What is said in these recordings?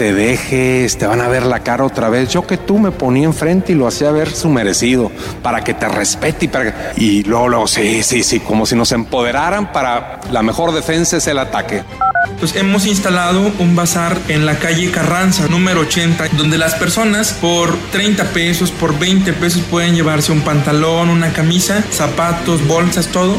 Te dejes, te van a ver la cara otra vez. Yo que tú me ponía enfrente y lo hacía ver su merecido, para que te respete y para Y luego, luego, sí, sí, sí, como si nos empoderaran para la mejor defensa es el ataque. Pues hemos instalado un bazar en la calle Carranza, número 80, donde las personas por 30 pesos, por 20 pesos pueden llevarse un pantalón, una camisa, zapatos, bolsas, todo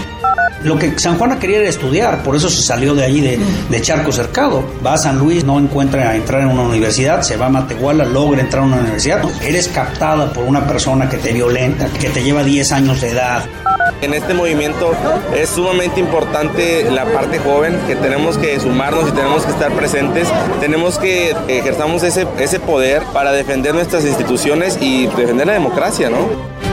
lo que San Juana quería era estudiar, por eso se salió de allí de, Charco Cercado. Va a San Luis, no encuentra entrar en una universidad, se va a Matehuala, logra entrar a una universidad. Eres captada por una persona que te violenta, que te lleva 10 años de edad. En este movimiento es sumamente importante la parte joven, que tenemos que sumarnos y tenemos que estar presentes. Tenemos que ejerzamos ese, ese poder para defender nuestras instituciones y defender la democracia, ¿no?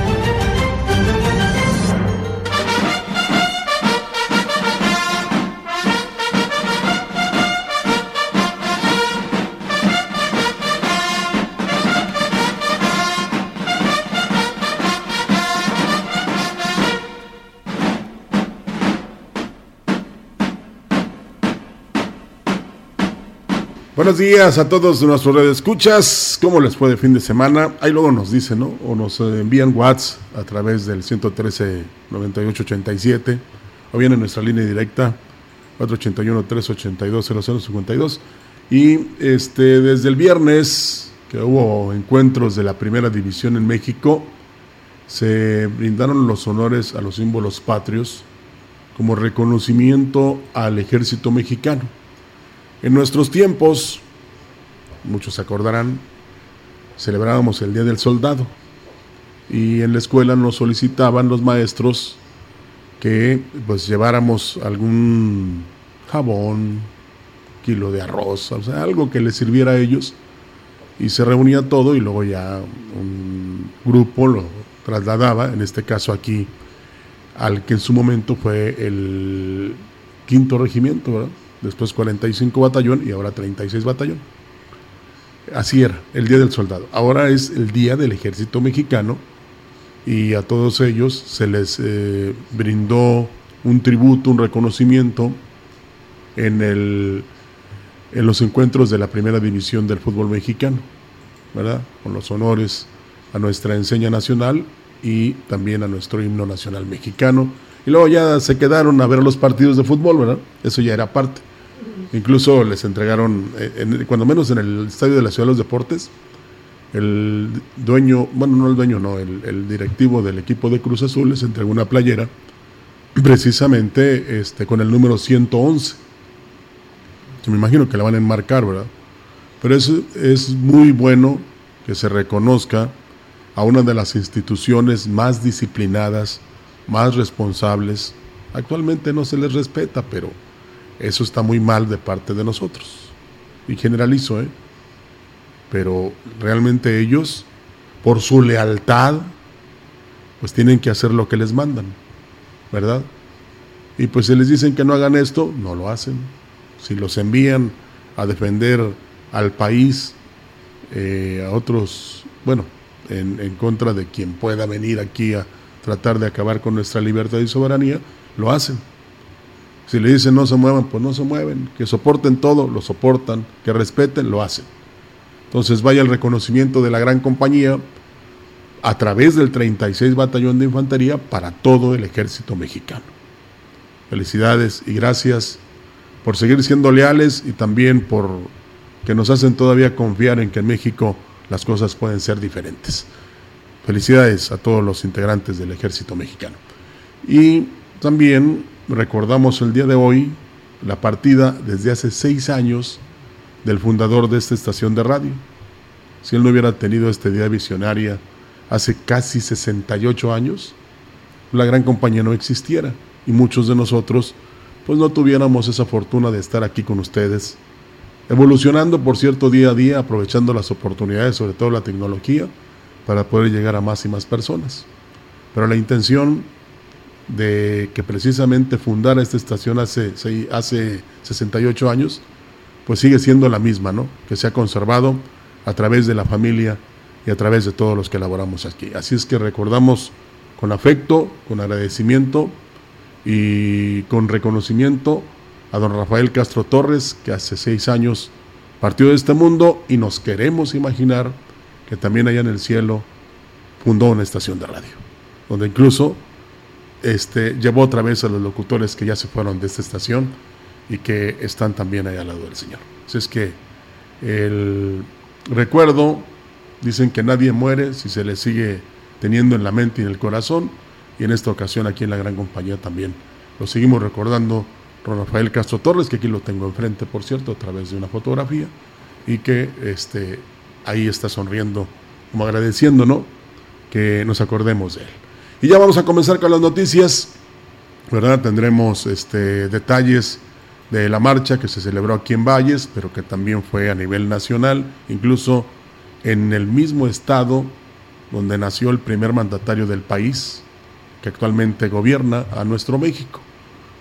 Buenos días a todos nuestros escuchas. ¿Cómo les fue de fin de semana? Ahí luego nos dicen, ¿no? O nos envían WhatsApp a través del 113 9887 o bien en nuestra línea directa 481 382 0052 y este desde el viernes que hubo encuentros de la Primera División en México se brindaron los honores a los símbolos patrios como reconocimiento al ejército mexicano en nuestros tiempos, muchos se acordarán, celebrábamos el Día del Soldado y en la escuela nos solicitaban los maestros que pues lleváramos algún jabón, kilo de arroz, o sea, algo que les sirviera a ellos y se reunía todo y luego ya un grupo lo trasladaba, en este caso aquí, al que en su momento fue el quinto regimiento, ¿verdad? Después 45 batallón y ahora 36 batallón. Así era, el Día del Soldado. Ahora es el Día del Ejército Mexicano y a todos ellos se les eh, brindó un tributo, un reconocimiento en, el, en los encuentros de la primera división del fútbol mexicano, ¿verdad? Con los honores a nuestra enseña nacional y también a nuestro himno nacional mexicano. Y luego ya se quedaron a ver los partidos de fútbol, ¿verdad? Eso ya era parte. Incluso les entregaron, eh, cuando menos en el estadio de la Ciudad de los Deportes, el dueño, bueno, no el dueño, no, el, directivo del equipo de Cruz Azul les entregó una playera precisamente este, con el número 111. me imagino que la van a enmarcar, ¿verdad? Pero es, es muy bueno que se reconozca a una de las instituciones más disciplinadas, más responsables. Actualmente no se les respeta, pero eso está muy mal de parte de nosotros. Y generalizo, ¿eh? Pero realmente ellos, por su lealtad, pues tienen que hacer lo que les mandan, ¿verdad? Y pues si les dicen que no hagan esto, no lo hacen. Si los envían a defender al país, eh, a otros, bueno, en, en contra de quien pueda venir aquí a tratar de acabar con nuestra libertad y soberanía, lo hacen. Si le dicen no se muevan, pues no se mueven. Que soporten todo, lo soportan. Que respeten, lo hacen. Entonces vaya el reconocimiento de la gran compañía a través del 36 Batallón de Infantería para todo el ejército mexicano. Felicidades y gracias por seguir siendo leales y también por que nos hacen todavía confiar en que en México las cosas pueden ser diferentes. Felicidades a todos los integrantes del ejército mexicano. Y también recordamos el día de hoy la partida desde hace seis años del fundador de esta estación de radio. Si él no hubiera tenido esta idea visionaria hace casi 68 años, la gran compañía no existiera y muchos de nosotros pues no tuviéramos esa fortuna de estar aquí con ustedes, evolucionando por cierto día a día, aprovechando las oportunidades, sobre todo la tecnología, para poder llegar a más y más personas. Pero la intención de que precisamente fundara esta estación hace, hace 68 años, pues sigue siendo la misma, ¿no? Que se ha conservado a través de la familia y a través de todos los que elaboramos aquí. Así es que recordamos con afecto, con agradecimiento y con reconocimiento a don Rafael Castro Torres, que hace seis años partió de este mundo y nos queremos imaginar que también allá en el cielo fundó una estación de radio, donde incluso este, llevó otra vez a los locutores que ya se fueron de esta estación y que están también ahí al lado del Señor. Así es que el recuerdo, dicen que nadie muere si se le sigue teniendo en la mente y en el corazón, y en esta ocasión aquí en la gran compañía también lo seguimos recordando Rafael Castro Torres, que aquí lo tengo enfrente, por cierto, a través de una fotografía, y que este, ahí está sonriendo, como agradeciendo, ¿no? Que nos acordemos de él. Y ya vamos a comenzar con las noticias, ¿verdad? Tendremos este, detalles de la marcha que se celebró aquí en Valles, pero que también fue a nivel nacional, incluso en el mismo estado donde nació el primer mandatario del país, que actualmente gobierna a nuestro México,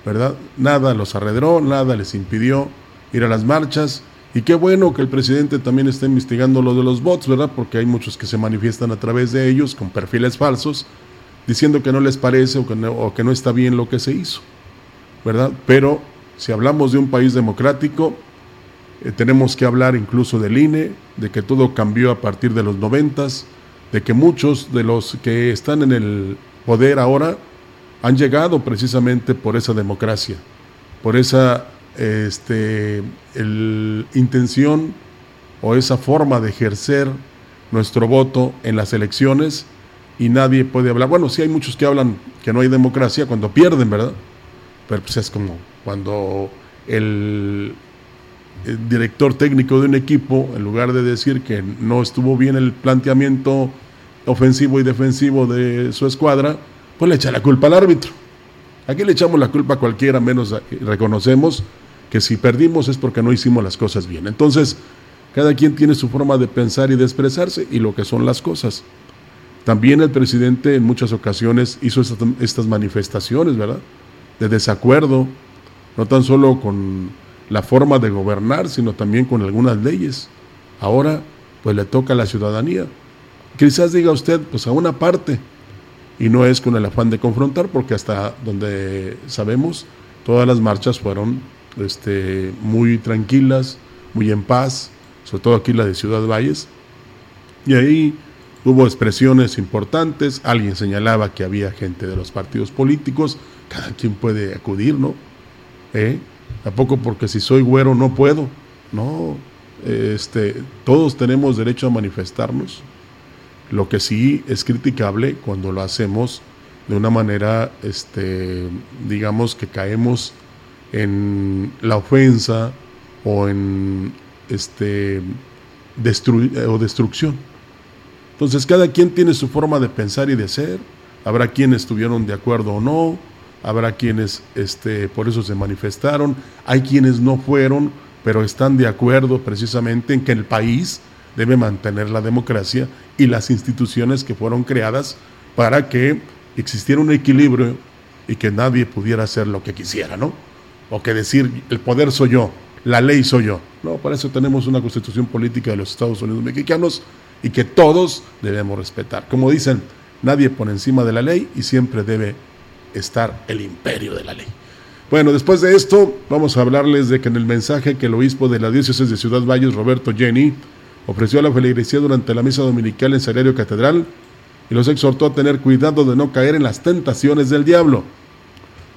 ¿verdad? Nada los arredró, nada les impidió ir a las marchas, y qué bueno que el presidente también esté investigando lo de los bots, ¿verdad? Porque hay muchos que se manifiestan a través de ellos con perfiles falsos, diciendo que no les parece o que no, está bien lo que se hizo, ¿verdad? Pero si hablamos de un país democrático, eh, tenemos que hablar incluso del INE, de que todo cambió a partir de los noventas, de que muchos de los que están en el poder ahora han llegado precisamente por esa democracia, por esa este, intención o esa forma de ejercer nuestro voto en las elecciones y nadie puede hablar. Bueno, sí hay muchos que hablan que no hay democracia cuando pierden, ¿verdad? Pero pues es como cuando el, director técnico de un equipo, en lugar de decir que no estuvo bien el planteamiento ofensivo y defensivo de su escuadra, pues le echa la culpa al árbitro. Aquí le echamos la culpa a cualquiera, menos reconocemos que si perdimos es porque no hicimos las cosas bien. Entonces, cada quien tiene su forma de pensar y de expresarse y lo que son las cosas. También el presidente en muchas ocasiones hizo estas manifestaciones, ¿verdad? De desacuerdo, no tan solo con la forma de gobernar, sino también con algunas leyes. Ahora, pues le toca a la ciudadanía. Quizás diga usted, pues a una parte, y no es con el afán de confrontar, porque hasta donde sabemos, todas las marchas fueron este, muy tranquilas, muy en paz, sobre todo aquí la de Ciudad Valles. Y ahí Hubo expresiones importantes, alguien señalaba que había gente de los partidos políticos, cada quien puede acudir, ¿no? ¿Eh? Tampoco porque si soy güero no puedo, no, este, todos tenemos derecho a manifestarnos. Lo que sí es criticable cuando lo hacemos de una manera, este, digamos que caemos en la ofensa o en este, o destrucción. Entonces cada quien tiene su forma de pensar y de ser. Habrá quienes estuvieron de acuerdo o no, habrá quienes este, por eso se manifestaron, hay quienes no fueron, pero están de acuerdo precisamente en que el país debe mantener la democracia y las instituciones que fueron creadas para que existiera un equilibrio y que nadie pudiera hacer lo que quisiera, ¿no? O que decir, el poder soy yo, la ley soy yo. No, para eso tenemos una constitución política de los Estados Unidos mexicanos y que todos debemos respetar. Como dicen, nadie por encima de la ley y siempre debe estar el imperio de la ley. Bueno, después de esto, vamos a hablarles de que en el mensaje que el obispo de la diócesis de Ciudad Valles, Roberto Jenny, ofreció a la feligresía durante la misa dominical en Sagrario Catedral y los exhortó a tener cuidado de no caer en las tentaciones del diablo.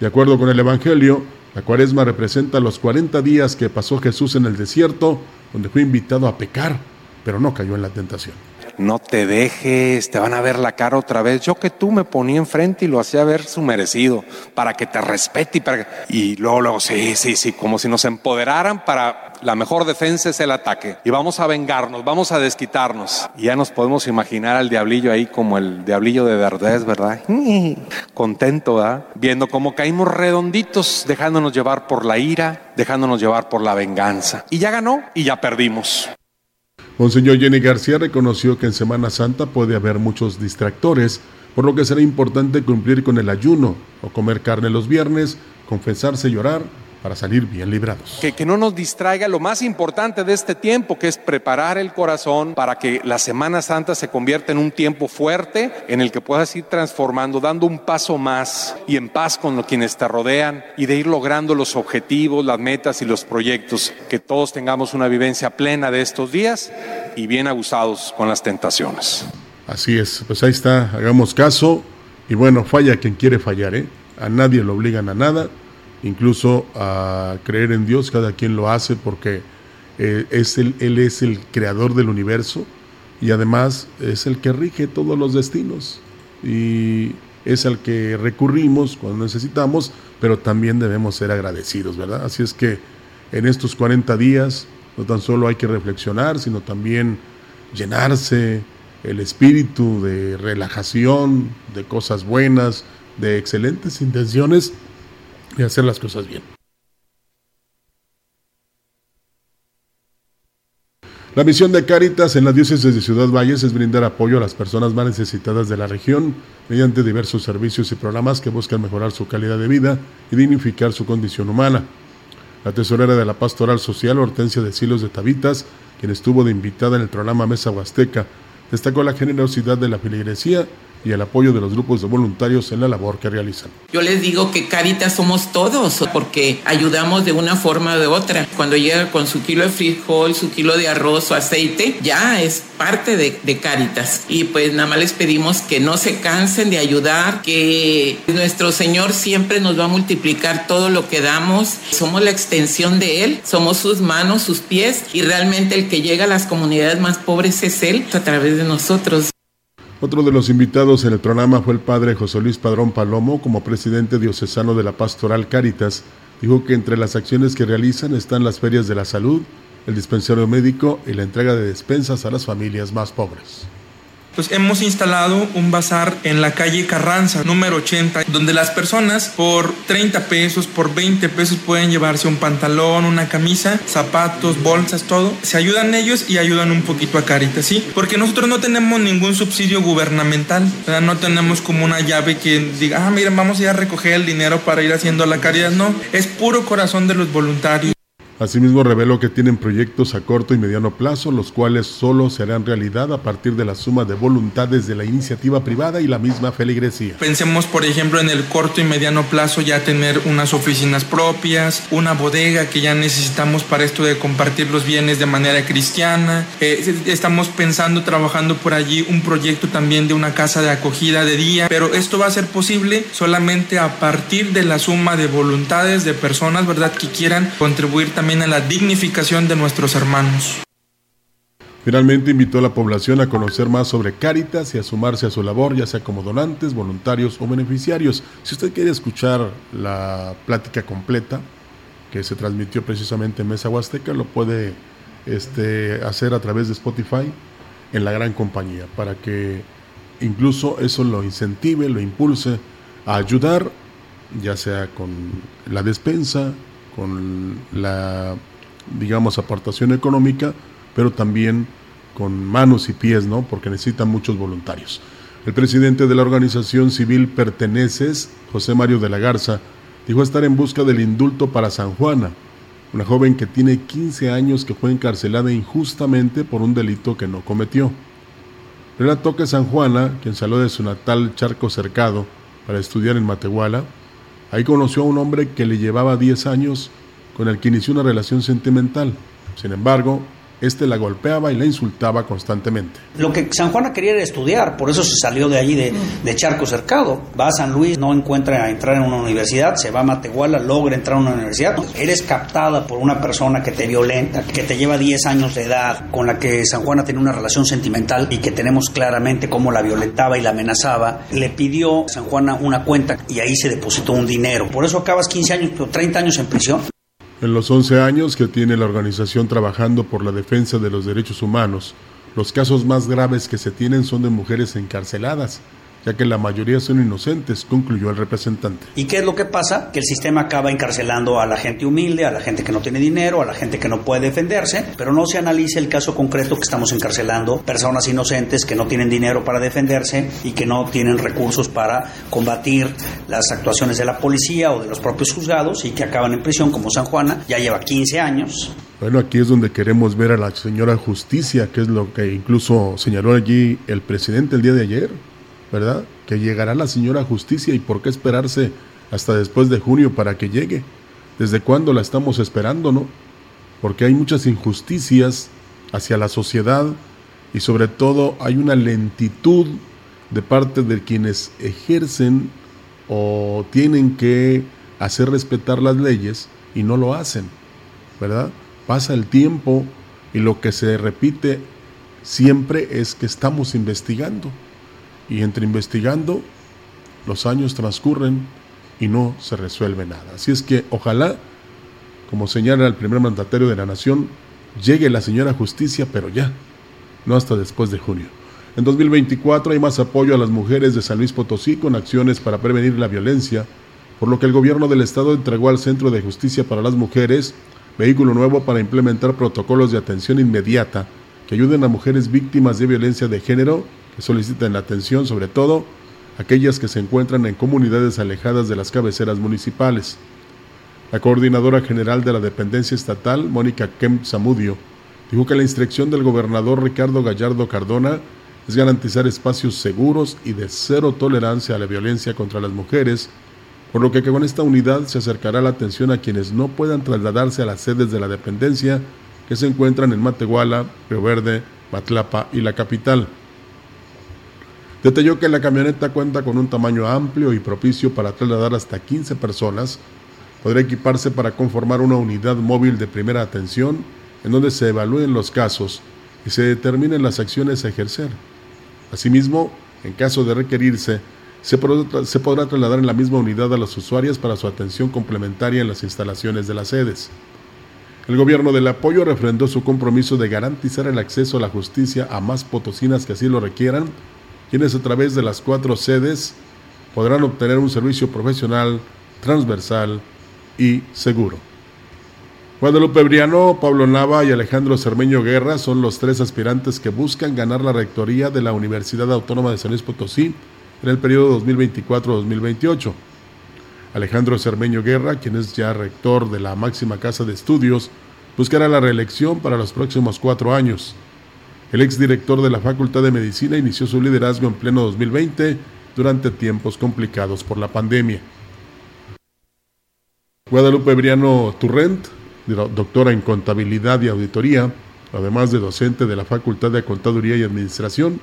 De acuerdo con el Evangelio, la cuaresma representa los 40 días que pasó Jesús en el desierto, donde fue invitado a pecar pero no cayó en la tentación. no te dejes, te van a ver la cara otra vez. Yo que tú me ponía enfrente y lo hacía ver su merecido, para que te respete y para Y luego, luego, sí, sí, sí, como si nos empoderaran para la mejor defensa es el ataque. Y vamos a vengarnos, vamos a desquitarnos. Y ya nos podemos imaginar al diablillo ahí como el diablillo de Verdez, ¿verdad? Contento, ¿verdad? Viendo cómo caímos redonditos, dejándonos llevar por la ira, dejándonos llevar por la venganza. Y ya ganó y ya perdimos. Monseñor Jenny García reconoció que en Semana Santa puede haber muchos distractores, por lo que será importante cumplir con el ayuno o comer carne los viernes, confesarse y orar para salir bien librados. Que, que, no nos distraiga lo más importante de este tiempo, que es preparar el corazón para que la Semana Santa se convierta en un tiempo fuerte en el que puedas ir transformando, dando un paso más y en paz con los quienes te rodean y de ir logrando los objetivos, las metas y los proyectos. Que todos tengamos una vivencia plena de estos días y bien abusados con las tentaciones. Así es, pues ahí está, hagamos caso y bueno, falla quien quiere fallar, ¿eh? A nadie lo obligan a nada incluso a creer en Dios, cada quien lo hace porque eh, es Él es el creador del universo y además es el que rige todos los destinos y es al que recurrimos cuando necesitamos, pero también debemos ser agradecidos, ¿verdad? Así es que en estos 40 días no tan solo hay que reflexionar, sino también llenarse el espíritu de relajación, de cosas buenas, de excelentes intenciones y hacer las cosas bien. La misión de Cáritas en la diócesis de Ciudad Valles es brindar apoyo a las personas más necesitadas de la región mediante diversos servicios y programas que buscan mejorar su calidad de vida y dignificar su condición humana. La tesorera de la Pastoral Social, Hortensia de Silos de Tabitas, quien estuvo de invitada en el programa Mesa Huasteca, destacó la generosidad de la feligresía y el apoyo de los grupos de voluntarios en la labor que realizan. Yo les digo que Caritas somos todos, porque ayudamos de una forma de otra. Cuando llega con su kilo de frijol, su kilo de arroz o aceite, ya es parte de, de Caritas. Y pues nada más les pedimos que no se cansen de ayudar, que nuestro Señor siempre nos va a multiplicar todo lo que damos. Somos la extensión de Él, somos sus manos, sus pies, y realmente el que llega a las comunidades más pobres es Él a través de nosotros. Otro de los invitados en el programa fue el padre José Luis Padrón Palomo, como presidente diocesano de la Pastoral Cáritas. Dijo que entre las acciones que realizan están las ferias de la salud, el dispensario médico y la entrega de despensas a las familias más pobres pues hemos instalado un bazar en la calle Carranza, número 80, donde las personas por 30 pesos, por 20 pesos pueden llevarse un pantalón, una camisa, zapatos, bolsas, todo. Se ayudan ellos y ayudan un poquito a Caritas, ¿sí? Porque nosotros no tenemos ningún subsidio gubernamental, ¿verdad? No tenemos como una llave que diga, ah, miren, vamos a ir a recoger el dinero para ir haciendo la caridad. No, es puro corazón de los voluntarios. Asimismo, reveló que tienen proyectos a corto y mediano plazo, los cuales solo serán realidad a partir de la suma de voluntades de la iniciativa privada y la misma feligresía. Pensemos, por ejemplo, en el corto y mediano plazo ya tener unas oficinas propias, una bodega que ya necesitamos para esto de compartir los bienes de manera cristiana. Eh, estamos pensando, trabajando por allí un proyecto también de una casa de acogida de día, pero esto va a ser posible solamente a partir de la suma de voluntades de personas, ¿verdad?, que quieran contribuir también a la dignificación de nuestros hermanos. Finalmente invitó a la población a conocer más sobre Cáritas y a sumarse a su labor, ya sea como donantes, voluntarios o beneficiarios. Si usted quiere escuchar la plática completa que se transmitió precisamente en Mesa Huasteca, lo puede este, hacer a través de Spotify en la gran compañía, para que incluso eso lo incentive, lo impulse a ayudar, ya sea con la despensa, con la, digamos, aportación económica, pero también con manos y pies, ¿no? Porque necesitan muchos voluntarios. El presidente de la organización civil Perteneces, José Mario de la Garza, dijo estar en busca del indulto para San Juana, una joven que tiene 15 años que fue encarcelada injustamente por un delito que no cometió. Relató que San Juana, quien salió de su natal Charco Cercado para estudiar en Matehuala, Ahí conoció a un hombre que le llevaba 10 años con el que inició una relación sentimental. Sin embargo, este la golpeaba y la insultaba constantemente. Lo que San Juana quería era estudiar, por eso se salió de allí de, Charco Cercado. Va a San Luis, no encuentra a entrar en una universidad, se va a Matehuala, logra entrar a una universidad. Eres captada por una persona que te violenta, que te lleva 10 años de edad, con la que San Juana tiene una relación sentimental y que tenemos claramente cómo la violentaba y la amenazaba. Le pidió a San Juana una cuenta y ahí se depositó un dinero. Por eso acabas 15 años, 30 años en prisión. En los 11 años que tiene la organización trabajando por la defensa de los derechos humanos, los casos más graves que se tienen son de mujeres encarceladas, ya que la mayoría son inocentes, concluyó el representante. ¿Y qué es lo que pasa? Que el sistema acaba encarcelando a la gente humilde, a la gente que no tiene dinero, a la gente que no puede defenderse, pero no se analiza el caso concreto que estamos encarcelando personas inocentes que no tienen dinero para defenderse y que no tienen recursos para combatir las actuaciones de la policía o de los propios juzgados y que acaban en prisión como San Juana, ya lleva 15 años. Bueno, aquí es donde queremos ver a la señora Justicia, que es lo que incluso señaló allí el presidente el día de ayer ¿verdad? Que llegará la señora justicia y por qué esperarse hasta después de junio para que llegue. ¿Desde cuándo la estamos esperando, no? Porque hay muchas injusticias hacia la sociedad y sobre todo hay una lentitud de parte de quienes ejercen o tienen que hacer respetar las leyes y no lo hacen, ¿verdad? Pasa el tiempo y lo que se repite siempre es que estamos investigando y entre investigando, los años transcurren y no se resuelve nada. Así es que ojalá, como señala el primer mandatario de la nación, llegue la señora justicia, pero ya, no hasta después de junio. En 2024 hay más apoyo a las mujeres de San Luis Potosí con acciones para prevenir la violencia, por lo que el gobierno del estado entregó al Centro de Justicia para las Mujeres vehículo nuevo para implementar protocolos de atención inmediata que ayuden a mujeres víctimas de violencia de género que solicitan la atención, sobre todo aquellas que se encuentran en comunidades alejadas de las cabeceras municipales. La coordinadora general de la dependencia estatal, Mónica Kemp Zamudio, dijo que la instrucción del gobernador Ricardo Gallardo Cardona es garantizar espacios seguros y de cero tolerancia a la violencia contra las mujeres, por lo que con esta unidad se acercará la atención a quienes no puedan trasladarse a las sedes de la dependencia que se encuentran en Matehuala, Río Verde, Matlapa y la capital. Detalló que la camioneta cuenta con un tamaño amplio y propicio para trasladar hasta 15 personas. Podrá equiparse para conformar una unidad móvil de primera atención en donde se evalúen los casos y se determinen las acciones a ejercer. Asimismo, en caso de requerirse, se podrá, trasladar en la misma unidad a las usuarias para su atención complementaria en las instalaciones de las sedes. El gobierno del apoyo refrendó su compromiso de garantizar el acceso a la justicia a más potosinas que así lo requieran quienes a través de las cuatro sedes podrán obtener un servicio profesional, transversal y seguro. Guadalupe Briano, Pablo Nava y Alejandro Cermeño Guerra son los tres aspirantes que buscan ganar la rectoría de la Universidad Autónoma de San Luis Potosí en el periodo 2024-2028. Alejandro Cermeño Guerra, quien es ya rector de la máxima casa de estudios, buscará la reelección para los próximos cuatro años. El exdirector de la Facultad de Medicina inició su liderazgo en pleno 2020 durante tiempos complicados por la pandemia. Guadalupe Briano Turrent, doctora en contabilidad y auditoría, además de docente de la Facultad de Contaduría y Administración,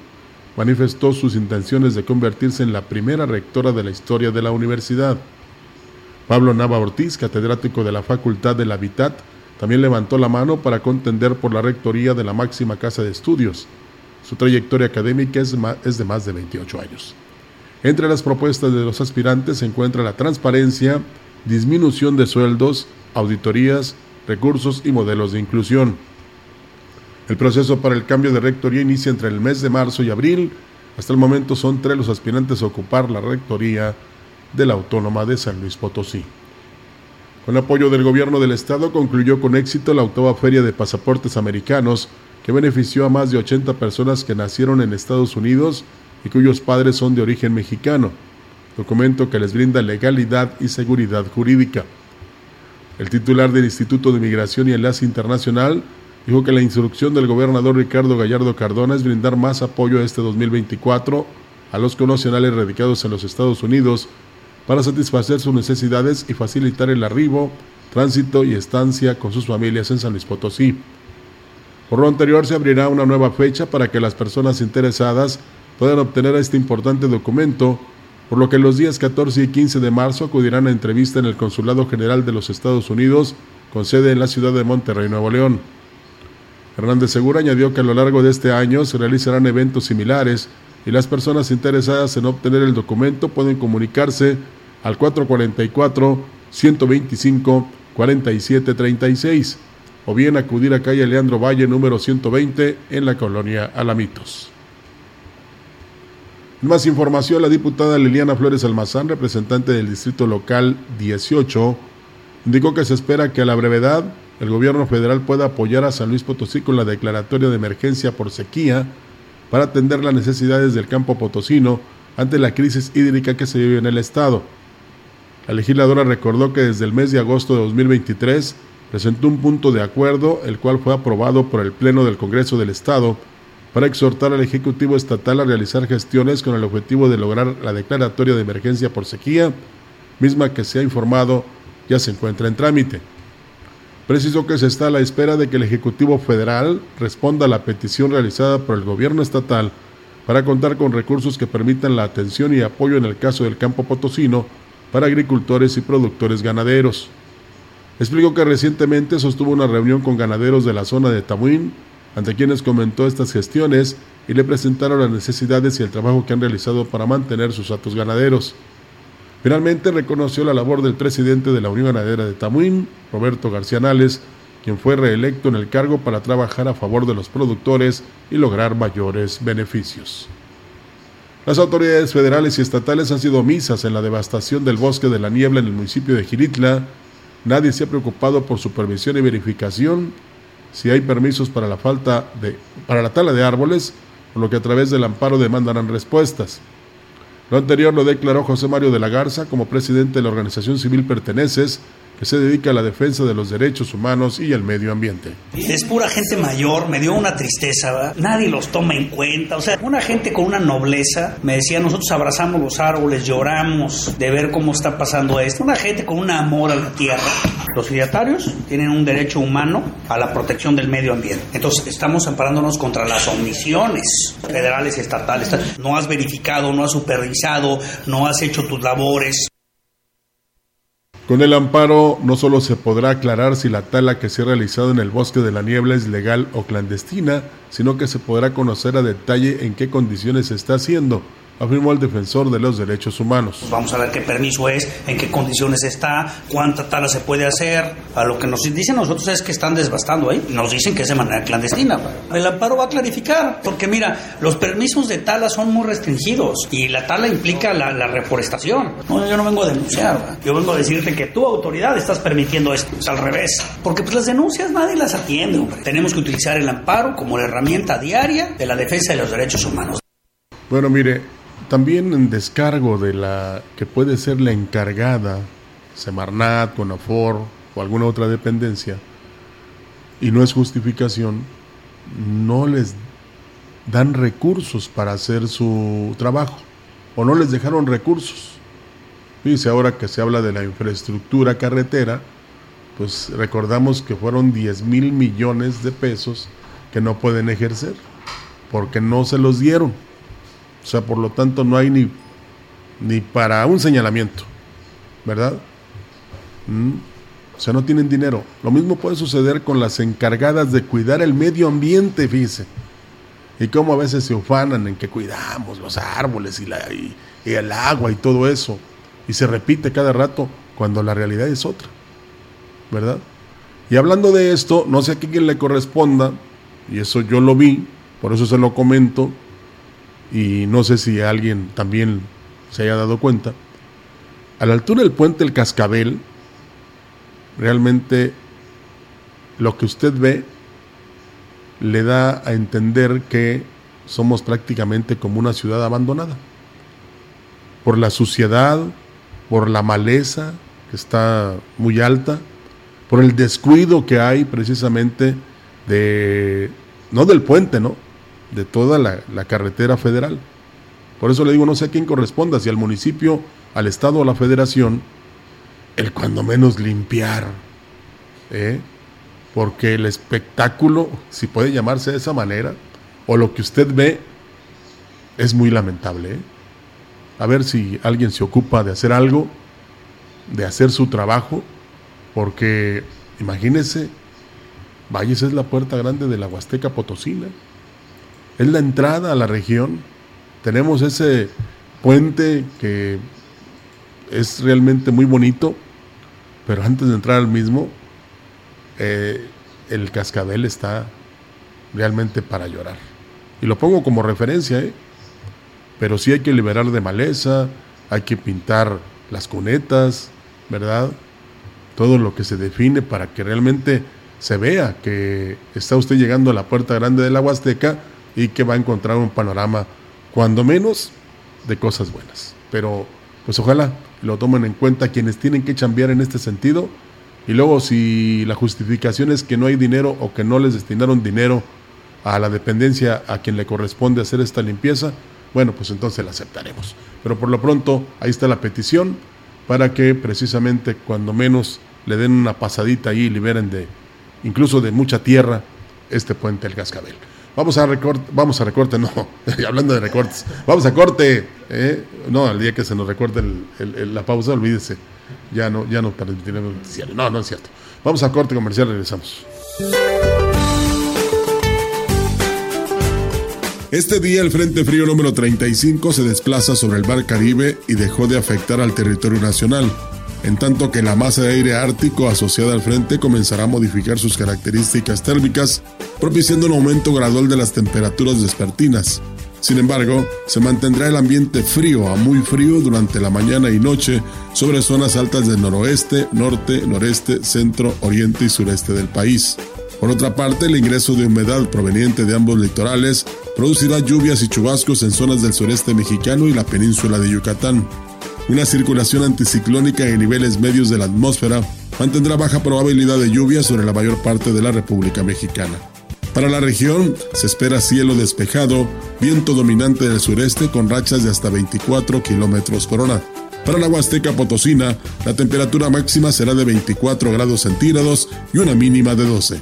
manifestó sus intenciones de convertirse en la primera rectora de la historia de la universidad. Pablo Nava Ortiz, catedrático de la Facultad del Habitat, también levantó la mano para contender por la rectoría de la máxima casa de estudios. Su trayectoria académica es, de más de 28 años. Entre las propuestas de los aspirantes se encuentra la transparencia, disminución de sueldos, auditorías, recursos y modelos de inclusión. El proceso para el cambio de rectoría inicia entre el mes de marzo y abril. Hasta el momento son tres los aspirantes a ocupar la rectoría de la Autónoma de San Luis Potosí. Con apoyo del gobierno del estado concluyó con éxito la octava feria de pasaportes americanos que benefició a más de 80 personas que nacieron en Estados Unidos y cuyos padres son de origen mexicano, documento que les brinda legalidad y seguridad jurídica. El titular del Instituto de Migración y Enlace Internacional dijo que la instrucción del gobernador Ricardo Gallardo Cardona es brindar más apoyo a este 2024 a los conacionales radicados en los Estados Unidos para satisfacer sus necesidades y facilitar el arribo, tránsito y estancia con sus familias en San Luis Potosí. Por lo anterior, se abrirá una nueva fecha para que las personas interesadas puedan obtener este importante documento, por lo que los días 14 y 15 de marzo acudirán a entrevista en el Consulado General de los Estados Unidos, con sede en la ciudad de Monterrey, Nuevo León. Hernández Segura añadió que a lo largo de este año se realizarán eventos similares y las personas interesadas en obtener el documento pueden comunicarse al 444-125-4736 o bien acudir a calle Leandro Valle número 120 en la colonia Alamitos. Más información, la diputada Liliana Flores Almazán, representante del Distrito Local 18, indicó que se espera que a la brevedad el gobierno federal pueda apoyar a San Luis Potosí con la declaratoria de emergencia por sequía para atender las necesidades del campo potosino ante la crisis hídrica que se vive en el estado. La legisladora recordó que desde el mes de agosto de 2023 presentó un punto de acuerdo, el cual fue aprobado por el Pleno del Congreso del Estado, para exhortar al Ejecutivo Estatal a realizar gestiones con el objetivo de lograr la declaratoria de emergencia por sequía, misma que se ha informado ya se encuentra en trámite. Precisó que se está a la espera de que el Ejecutivo Federal responda a la petición realizada por el Gobierno Estatal para contar con recursos que permitan la atención y apoyo en el caso del campo potosino para agricultores y productores ganaderos. Explicó que recientemente sostuvo una reunión con ganaderos de la zona de Tamuín, ante quienes comentó estas gestiones y le presentaron las necesidades y el trabajo que han realizado para mantener sus atos ganaderos. Finalmente reconoció la labor del presidente de la Unión Ganadera de Tamuín, Roberto García Nales, quien fue reelecto en el cargo para trabajar a favor de los productores y lograr mayores beneficios. Las autoridades federales y estatales han sido omisas en la devastación del bosque de la niebla en el municipio de Giritla. Nadie se ha preocupado por supervisión y verificación si hay permisos para la falta de para la tala de árboles, por lo que a través del amparo demandarán respuestas. Lo anterior lo declaró José Mario de la Garza como presidente de la organización civil Perteneces, que se dedica a la defensa de los derechos humanos y el medio ambiente. Es pura gente mayor, me dio una tristeza, nadie los toma en cuenta, o sea, una gente con una nobleza, me decía, nosotros abrazamos los árboles, lloramos de ver cómo está pasando esto, una gente con un amor a la tierra. Los fidatarios tienen un derecho humano a la protección del medio ambiente. Entonces, estamos amparándonos contra las omisiones federales y estatales. No has verificado, no has supervisado, no has hecho tus labores. Con el amparo no solo se podrá aclarar si la tala que se ha realizado en el bosque de la niebla es legal o clandestina, sino que se podrá conocer a detalle en qué condiciones se está haciendo, afirmó el defensor de los derechos humanos. Vamos a ver qué permiso es, en qué condiciones está, cuánta tala se puede hacer. A lo que nos dicen nosotros es que están desbastando ahí. Nos dicen que es de manera clandestina. El amparo va a clarificar, porque mira, los permisos de tala son muy restringidos y la tala implica la, la reforestación. No, yo no vengo a denunciar, yo vengo a decirte que tu autoridad estás permitiendo esto. Es al revés, porque pues las denuncias nadie las atiende, hombre. Tenemos que utilizar el amparo como la herramienta diaria de la defensa de los derechos humanos. Bueno, mire, también en descargo de la que puede ser la encargada, Semarnat, Conafor o alguna otra dependencia, y no es justificación, no les dan recursos para hacer su trabajo o no les dejaron recursos. Fíjese ahora que se habla de la infraestructura carretera, pues recordamos que fueron 10 mil millones de pesos que no pueden ejercer porque no se los dieron. O sea, por lo tanto no hay ni, ni para un señalamiento, ¿verdad? Mm. O sea, no tienen dinero. Lo mismo puede suceder con las encargadas de cuidar el medio ambiente, fíjese. Y cómo a veces se ufanan en que cuidamos los árboles y, la, y, y el agua y todo eso. Y se repite cada rato cuando la realidad es otra, ¿verdad? Y hablando de esto, no sé a quién le corresponda, y eso yo lo vi, por eso se lo comento, y no sé si alguien también se haya dado cuenta, a la altura del puente El Cascabel, realmente lo que usted ve le da a entender que somos prácticamente como una ciudad abandonada. Por la suciedad, por la maleza que está muy alta, por el descuido que hay precisamente de, no del puente, ¿no? De toda la, carretera federal. Por eso le digo, no sé a quién corresponda, si al municipio, al Estado o a la federación, el cuando menos limpiar. ¿eh? porque el espectáculo, si puede llamarse de esa manera, o lo que usted ve, es muy lamentable. ¿eh? A ver si alguien se ocupa de hacer algo, de hacer su trabajo, porque imagínese, Valles es la puerta grande de la Huasteca Potosina, es la entrada a la región, tenemos ese puente que es realmente muy bonito, pero antes de entrar al mismo, eh, el cascabel está realmente para llorar. Y lo pongo como referencia, ¿eh? pero sí hay que liberar de maleza, hay que pintar las cunetas, ¿verdad? Todo lo que se define para que realmente se vea que está usted llegando a la puerta grande de la Huasteca y que va a encontrar un panorama, cuando menos, de cosas buenas. Pero, pues ojalá lo tomen en cuenta quienes tienen que cambiar en este sentido. Y luego, si la justificación es que no hay dinero o que no les destinaron dinero a la dependencia a quien le corresponde hacer esta limpieza, bueno, pues entonces la aceptaremos. Pero por lo pronto, ahí está la petición para que precisamente cuando menos le den una pasadita ahí y liberen de, incluso de mucha tierra, este puente del Cascabel. Vamos a recorte, vamos a recorte, no, hablando de recortes, vamos a corte, ¿eh? no, al día que se nos recorte la pausa, olvídese, ya no, ya no permitiremos no, no es cierto. Vamos a corte comercial, regresamos. Este día el Frente Frío número 35 se desplaza sobre el Mar Caribe y dejó de afectar al territorio nacional en tanto que la masa de aire ártico asociada al frente comenzará a modificar sus características térmicas, propiciando un aumento gradual de las temperaturas despertinas. Sin embargo, se mantendrá el ambiente frío a muy frío durante la mañana y noche sobre zonas altas del noroeste, norte, noreste, centro, oriente y sureste del país. Por otra parte, el ingreso de humedad proveniente de ambos litorales producirá lluvias y chubascos en zonas del sureste mexicano y la península de Yucatán. Una circulación anticiclónica en niveles medios de la atmósfera mantendrá baja probabilidad de lluvia sobre la mayor parte de la República Mexicana. Para la región se espera cielo despejado, viento dominante del sureste con rachas de hasta 24 kilómetros por. Para la Huasteca Potosina, la temperatura máxima será de 24 grados centígrados y una mínima de 12.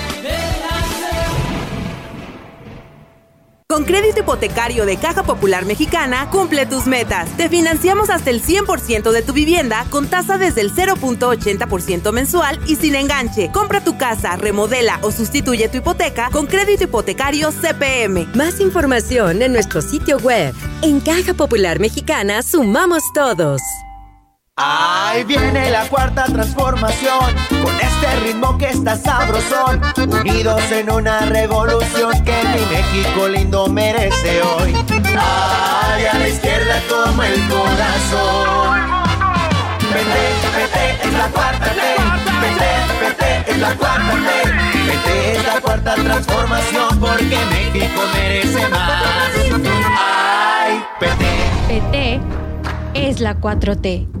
Con crédito hipotecario de Caja Popular Mexicana, cumple tus metas. Te financiamos hasta el 100% de tu vivienda con tasa desde el 0.80% mensual y sin enganche. Compra tu casa, remodela o sustituye tu hipoteca con crédito hipotecario CPM. Más información en nuestro sitio web. En Caja Popular Mexicana sumamos todos. Ahí viene la cuarta transformación, con este ritmo que está sabrosón, unidos en una revolución que mi México lindo merece hoy. Ay, a la izquierda como el corazón. Vete, vete, es la cuarta ley. Vete, vete, es la cuarta ley. Vete, es la cuarta transformación porque México merece más. Ay, PT. PT es la 4T.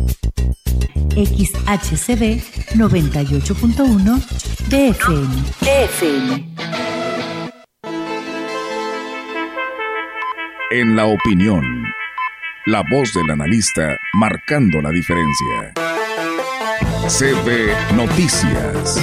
XHCB 98.1 DFM. DFM. En la opinión, la voz del analista marcando la diferencia. CB Noticias.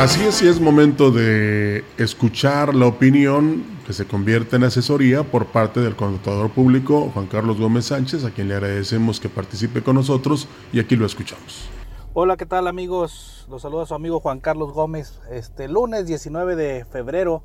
Así es, y es momento de escuchar la opinión que se convierte en asesoría por parte del contador público Juan Carlos Gómez Sánchez, a quien le agradecemos que participe con nosotros y aquí lo escuchamos. Hola, ¿qué tal amigos? Los saluda su amigo Juan Carlos Gómez. Este lunes 19 de febrero,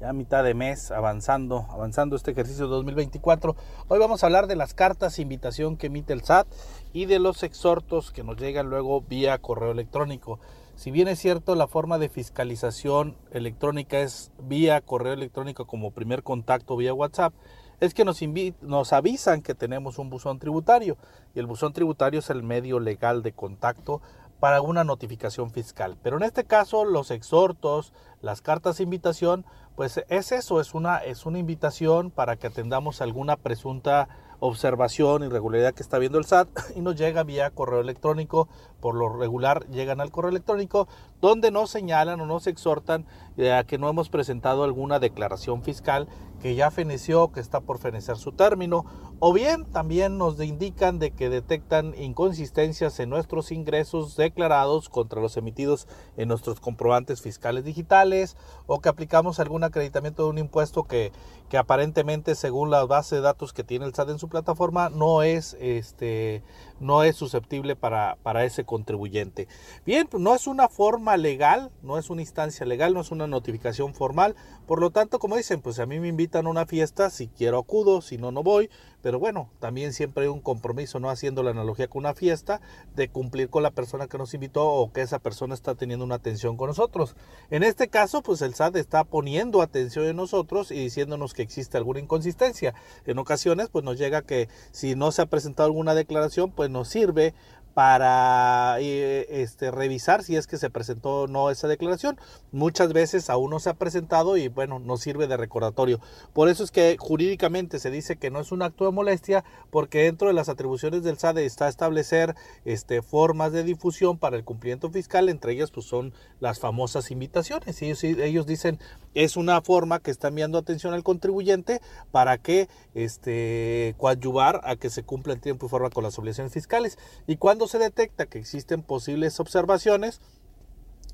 ya mitad de mes, avanzando, avanzando este ejercicio 2024. Hoy vamos a hablar de las cartas invitación que emite el SAT y de los exhortos que nos llegan luego vía correo electrónico. Si bien es cierto, la forma de fiscalización electrónica es vía correo electrónico como primer contacto vía WhatsApp, es que nos, nos avisan que tenemos un buzón tributario y el buzón tributario es el medio legal de contacto para una notificación fiscal. Pero en este caso los exhortos, las cartas de invitación, pues es eso, es una, es una invitación para que atendamos alguna presunta observación, irregularidad que está viendo el SAT y nos llega vía correo electrónico. Por lo regular llegan al correo electrónico donde nos señalan o nos exhortan a que no hemos presentado alguna declaración fiscal que ya feneció, que está por fenecer su término, o bien también nos indican de que detectan inconsistencias en nuestros ingresos declarados contra los emitidos en nuestros comprobantes fiscales digitales, o que aplicamos algún acreditamiento de un impuesto que, que aparentemente según la base de datos que tiene el SAT en su plataforma no es este no es susceptible para, para ese contribuyente. Bien, pues no es una forma legal, no es una instancia legal, no es una notificación formal, por lo tanto, como dicen, pues a mí me invitan a una fiesta, si quiero acudo, si no, no voy, pero bueno, también siempre hay un compromiso, no haciendo la analogía con una fiesta, de cumplir con la persona que nos invitó o que esa persona está teniendo una atención con nosotros. En este caso, pues el SAT está poniendo atención en nosotros y diciéndonos que existe alguna inconsistencia. En ocasiones, pues nos llega que si no se ha presentado alguna declaración, pues nos sirve para eh, este, revisar si es que se presentó o no esa declaración. Muchas veces aún no se ha presentado y bueno, no sirve de recordatorio. Por eso es que jurídicamente se dice que no es un acto de molestia porque dentro de las atribuciones del SADE está establecer este, formas de difusión para el cumplimiento fiscal, entre ellas pues son las famosas invitaciones. Ellos, ellos dicen es una forma que está enviando atención al contribuyente para que este, coadyuvar a que se cumpla en tiempo y forma con las obligaciones fiscales. Y se detecta que existen posibles observaciones,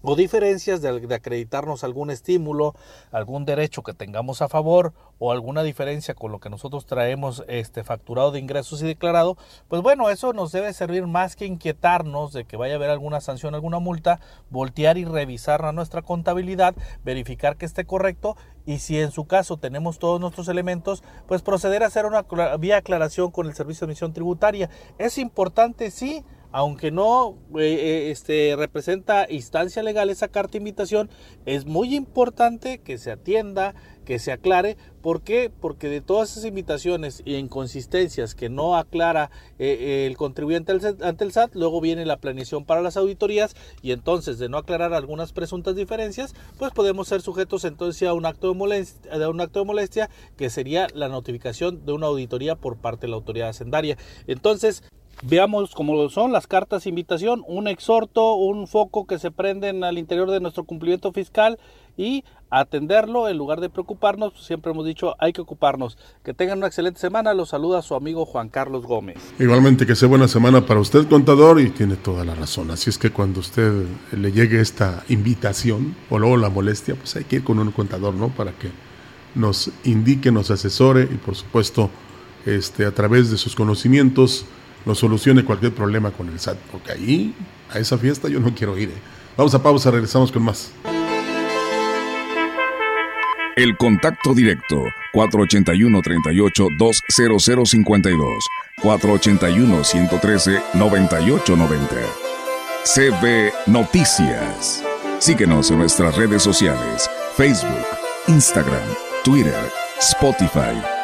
o diferencias de, acreditarnos algún estímulo, algún derecho que tengamos a favor o alguna diferencia con lo que nosotros traemos este facturado de ingresos y declarado, pues bueno, eso nos debe servir más que inquietarnos de que vaya a haber alguna sanción, alguna multa, voltear y revisar a nuestra contabilidad, verificar que esté correcto y si en su caso tenemos todos nuestros elementos, pues proceder a hacer una vía aclaración con el Servicio de Admisión Tributaria. Es importante, sí, aunque no eh, eh, este, representa instancia legal esa carta de invitación, es muy importante que se atienda, que se aclare. ¿Por qué? Porque de todas esas invitaciones e inconsistencias que no aclara eh, el contribuyente ante el SAT, luego viene la planeación para las auditorías y entonces de no aclarar algunas presuntas diferencias, pues podemos ser sujetos entonces a un acto de molestia, a un acto de molestia que sería la notificación de una auditoría por parte de la autoridad hacendaria. Entonces, Veamos cómo son las cartas invitación, un exhorto, un foco que se prenden al interior de nuestro cumplimiento fiscal y atenderlo en lugar de preocuparnos, pues siempre hemos dicho hay que ocuparnos. Que tengan una excelente semana, los saluda su amigo Juan Carlos Gómez. Igualmente que sea buena semana para usted, contador, y tiene toda la razón. Así es que cuando usted le llegue esta invitación o luego la molestia, pues hay que ir con un contador, ¿no? Para que nos indique, nos asesore y por supuesto este, a través de sus conocimientos nos solucione cualquier problema con el SAT, porque ahí, a esa fiesta yo no quiero ir. ¿eh? Vamos a pausa, regresamos con más. El contacto directo 481-38-20052 481-113-9890 CB Noticias. Síguenos en nuestras redes sociales, Facebook, Instagram, Twitter, Spotify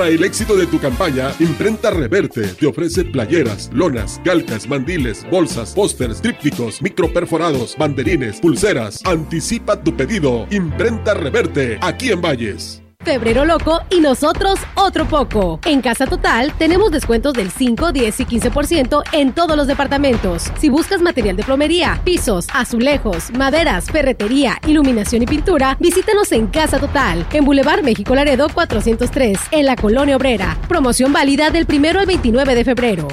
Para el éxito de tu campaña, Imprenta Reverte te ofrece playeras, lonas, calcas, mandiles, bolsas, pósters, trípticos, microperforados, banderines, pulseras. Anticipa tu pedido. Imprenta Reverte, aquí en Valles. Febrero loco y nosotros otro poco. En Casa Total tenemos descuentos del 5, 10 y 15% en todos los departamentos. Si buscas material de plomería, pisos, azulejos, maderas, ferretería, iluminación y pintura, visítanos en Casa Total, en Boulevard México Laredo 403, en la Colonia Obrera. Promoción válida del 1 al 29 de febrero.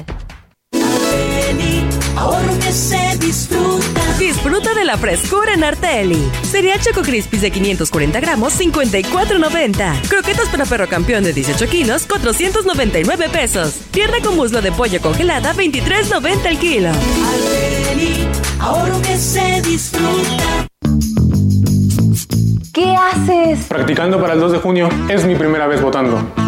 Disfruta. De la frescura en Arteli. Cereal Choco Crispis de 540 gramos, 54.90. Croquetas para perro campeón de 18 kilos, 499 pesos. Pierna con muslo de pollo congelada, 23.90 el kilo. Arteli, ahorro que se disfruta. ¿Qué haces? Practicando para el 2 de junio. Es mi primera vez votando.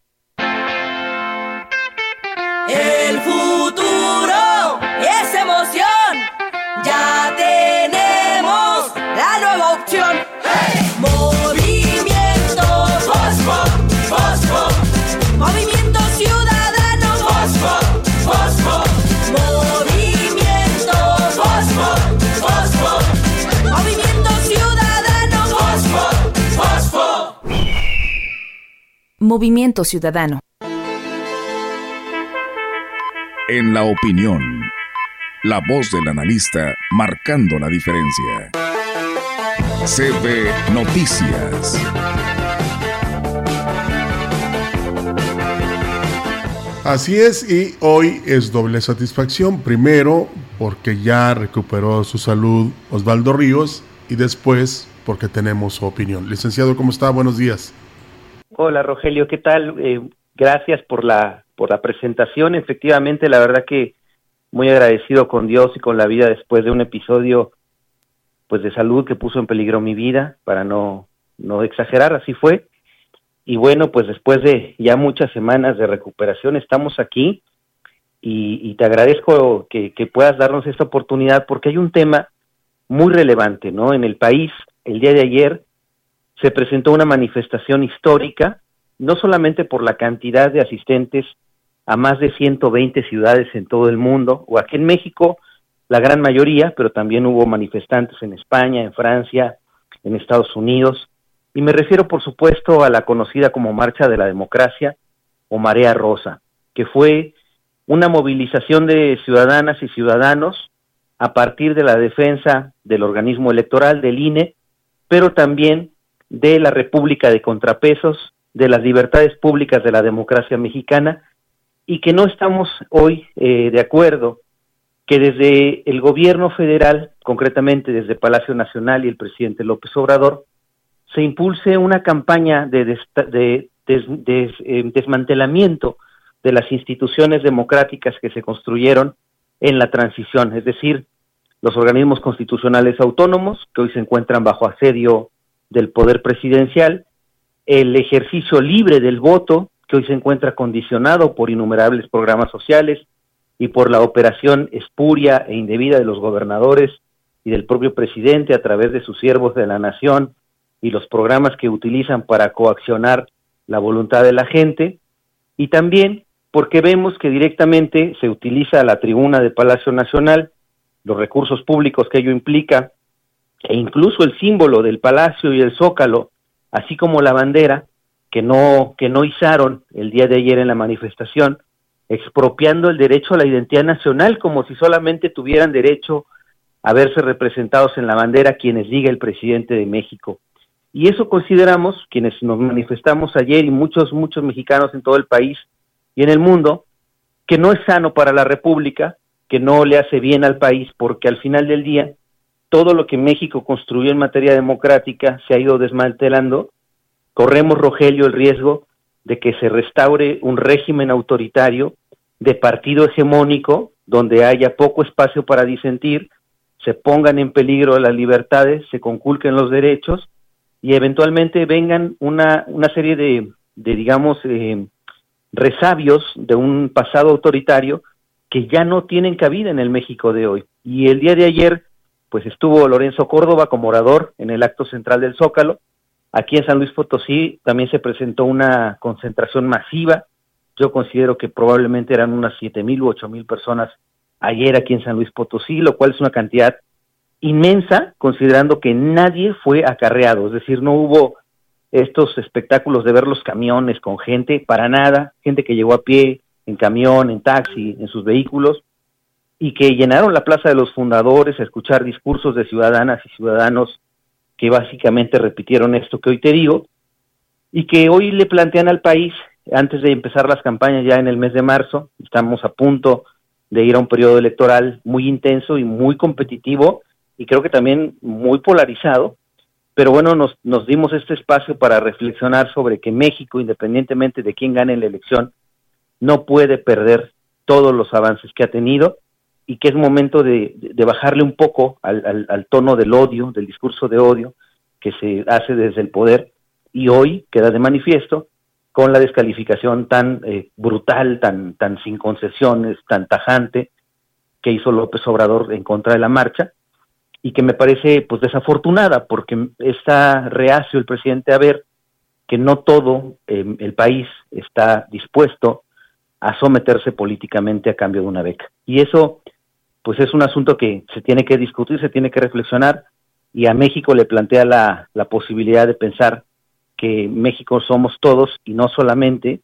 Movimiento Ciudadano. En la opinión, la voz del analista marcando la diferencia. CB Noticias. Así es, y hoy es doble satisfacción. Primero, porque ya recuperó su salud Osvaldo Ríos, y después, porque tenemos su opinión. Licenciado, ¿cómo está? Buenos días. Hola, Rogelio, ¿qué tal? Eh, gracias por la, por la presentación. Efectivamente, la verdad que muy agradecido con Dios y con la vida después de un episodio pues de salud que puso en peligro mi vida, para no, no exagerar, así fue. Y bueno, pues después de ya muchas semanas de recuperación estamos aquí y, y te agradezco que, que puedas darnos esta oportunidad porque hay un tema muy relevante, ¿no? En el país, el día de ayer se presentó una manifestación histórica, no solamente por la cantidad de asistentes a más de 120 ciudades en todo el mundo, o aquí en México, la gran mayoría, pero también hubo manifestantes en España, en Francia, en Estados Unidos, y me refiero por supuesto a la conocida como Marcha de la Democracia o Marea Rosa, que fue una movilización de ciudadanas y ciudadanos a partir de la defensa del organismo electoral, del INE, pero también de la República de Contrapesos, de las libertades públicas de la democracia mexicana, y que no estamos hoy eh, de acuerdo que desde el gobierno federal, concretamente desde Palacio Nacional y el presidente López Obrador, se impulse una campaña de, eh, desmantelamiento de las instituciones democráticas que se construyeron en la transición, es decir, los organismos constitucionales autónomos que hoy se encuentran bajo asedio del poder presidencial, el ejercicio libre del voto que hoy se encuentra condicionado por innumerables programas sociales y por la operación espuria e indebida de los gobernadores y del propio presidente a través de sus siervos de la nación y los programas que utilizan para coaccionar la voluntad de la gente, y también porque vemos que directamente se utiliza la tribuna de Palacio Nacional, los recursos públicos que ello implica, e incluso el símbolo del palacio y el zócalo, así como la bandera, que no, que no izaron el día de ayer en la manifestación, expropiando el derecho a la identidad nacional como si solamente tuvieran derecho a verse representados en la bandera quienes diga el presidente de México. Y eso consideramos, quienes nos manifestamos ayer y muchos, muchos mexicanos en todo el país y en el mundo, que no es sano para la República, que no le hace bien al país, porque al final del día todo lo que México construyó en materia democrática se ha ido desmantelando. Corremos, Rogelio, el riesgo de que se restaure un régimen autoritario de partido hegemónico, donde haya poco espacio para disentir, se pongan en peligro las libertades, se conculquen los derechos y eventualmente vengan una, una serie de, de digamos, eh, resabios de un pasado autoritario que ya no tienen cabida en el México de hoy. Y el día de ayer, pues estuvo Lorenzo Córdoba como orador en el acto central del Zócalo. Aquí en San Luis Potosí también se presentó una concentración masiva. Yo considero que probablemente eran unas siete mil u ocho mil personas ayer aquí en San Luis Potosí, lo cual es una cantidad inmensa, considerando que nadie fue acarreado, es decir, no hubo estos espectáculos de ver los camiones con gente, para nada, gente que llegó a pie, en camión, en taxi, en sus vehículos, y que llenaron la Plaza de los Fundadores a escuchar discursos de ciudadanas y ciudadanos que básicamente repitieron esto que hoy te digo, y que hoy le plantean al país antes de empezar las campañas ya en el mes de marzo. Estamos a punto de ir a un periodo electoral muy intenso y muy competitivo y creo que también muy polarizado. Pero bueno, nos, nos dimos este espacio para reflexionar sobre que México, independientemente de quién gane la elección, no puede perder todos los avances que ha tenido y que es momento de, de bajarle un poco al, al, tono del odio, del discurso de odio que se hace desde el poder y hoy queda de manifiesto con la descalificación tan eh, brutal, tan, tan sin concesiones, tan tajante que hizo López Obrador en contra de la marcha y que me parece pues desafortunada porque está reacio el presidente a ver que no todo eh, el país está dispuesto a someterse políticamente a cambio de una beca. Y eso pues es un asunto que se tiene que discutir, se tiene que reflexionar y a México le plantea la, la posibilidad de pensar que México somos todos y no solamente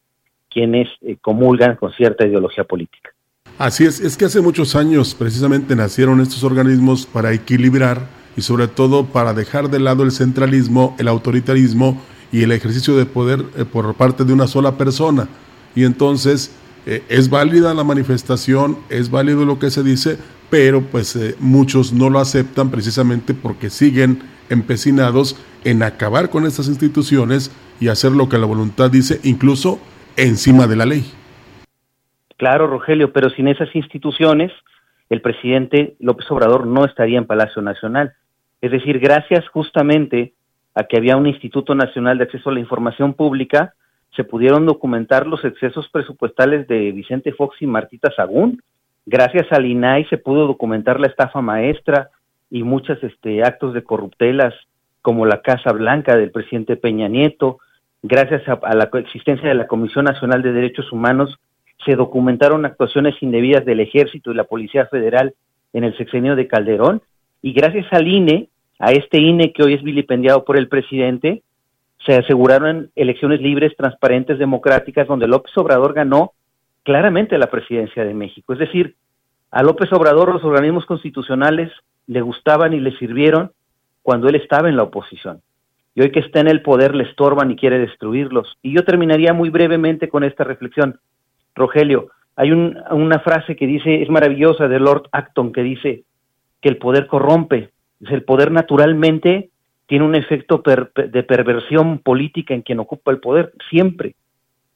quienes eh, comulgan con cierta ideología política. Así es, es que hace muchos años precisamente nacieron estos organismos para equilibrar y sobre todo para dejar de lado el centralismo, el autoritarismo y el ejercicio de poder eh, por parte de una sola persona. Y entonces eh, es válida la manifestación, es válido lo que se dice, pero pues eh, muchos no lo aceptan precisamente porque siguen empecinados en acabar con estas instituciones y hacer lo que la voluntad dice, incluso encima de la ley. Claro, Rogelio, pero sin esas instituciones, el presidente López Obrador no estaría en Palacio Nacional. Es decir, gracias justamente a que había un Instituto Nacional de Acceso a la Información Pública, se pudieron documentar los excesos presupuestales de Vicente Fox y Martita Sagún. Gracias al INAI se pudo documentar la estafa maestra y muchos este, actos de corruptelas como la Casa Blanca del presidente Peña Nieto. Gracias a, a la existencia de la Comisión Nacional de Derechos Humanos se documentaron actuaciones indebidas del Ejército y la Policía Federal en el sexenio de Calderón. Y gracias al INE, a este INE que hoy es vilipendiado por el presidente, se aseguraron elecciones libres, transparentes, democráticas, donde López Obrador ganó claramente la presidencia de México. Es decir, a López Obrador los organismos constitucionales le gustaban y le sirvieron cuando él estaba en la oposición. Y hoy que está en el poder le estorban y quiere destruirlos. Y yo terminaría muy brevemente con esta reflexión. Rogelio, hay un, una frase que dice, es maravillosa, de Lord Acton, que dice que el poder corrompe. El poder naturalmente tiene un efecto de perversión política en quien ocupa el poder, siempre.